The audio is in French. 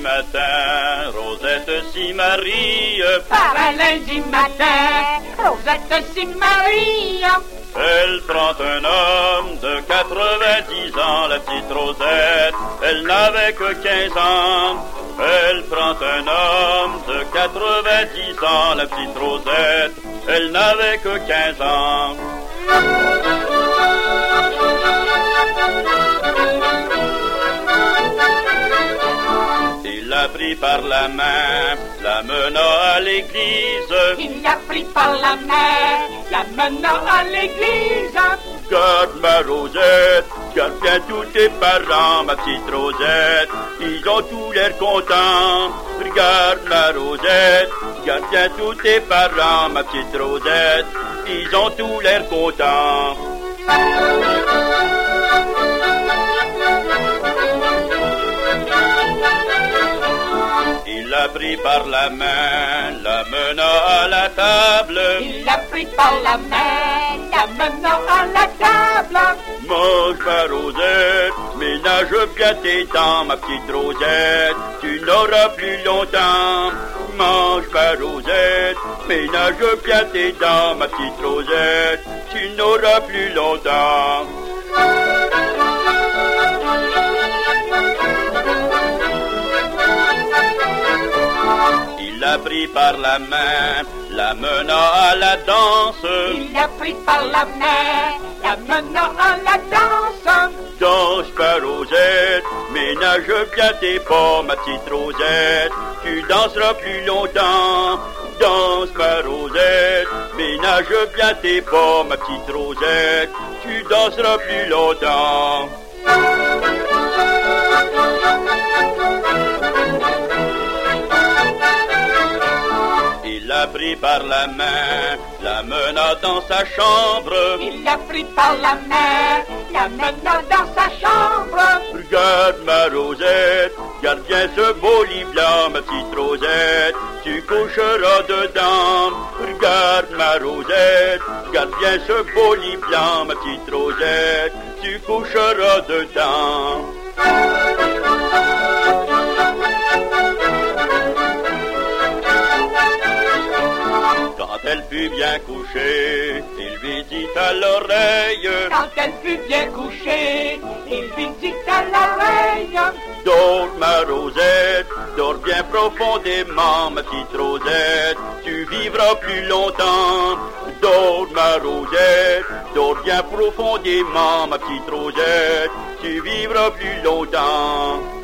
matin, Rosette s'y marie. Par un lundi matin, Rosette s'y marie. Elle prend un homme de 90 ans, la petite Rosette, elle n'avait que 15 ans. Elle prend un homme de 90 ans, la petite Rosette, elle n'avait que 15 ans. L'a pris par la main, la menant à l'église. Il l'a pris par la main, la menant à l'église. Garde ma Rosette, garde bien tous tes parents, ma petite Rosette. Ils ont tous l'air contents. Regarde ma Rosette, garde bien tous tes parents, ma petite Rosette. Ils ont tous l'air contents. L'a pris par la main, la menant à la table. Il l'a pris par la main, la menant à la table. Mange ma Rosette, ménage bien tes dents, ma petite Rosette, tu n'auras plus longtemps. Mange ma Rosette, ménage bien tes dents, ma petite Rosette, tu n'auras plus longtemps. L'a pris par la main, la menant à la danse. Il l'a pris par la main, la menant à la danse. Danse ma Rosette, ménage bien tes pas, ma petite Rosette, tu danseras plus longtemps. Danse ma Rosette, ménage bien tes pas, ma petite Rosette, tu danseras plus longtemps. L'a pris par la main, la menant dans sa chambre. Il l'a pris par la main, la menant dans sa chambre. Regarde ma Rosette, garde bien ce beau lit blanc, ma petite Rosette, tu coucheras dedans. Regarde ma Rosette, garde bien ce beau lit blanc, ma petite Rosette, tu coucheras dedans. Fut bien couchée, il lui dit à l'oreille, Quand elle fut bien couchée, il lui dit à l'oreille. Dors ma Rosette, dors bien profondément ma petite Rosette, tu vivras plus longtemps. Dors ma Rosette, dors bien profondément ma petite Rosette, tu vivras plus longtemps.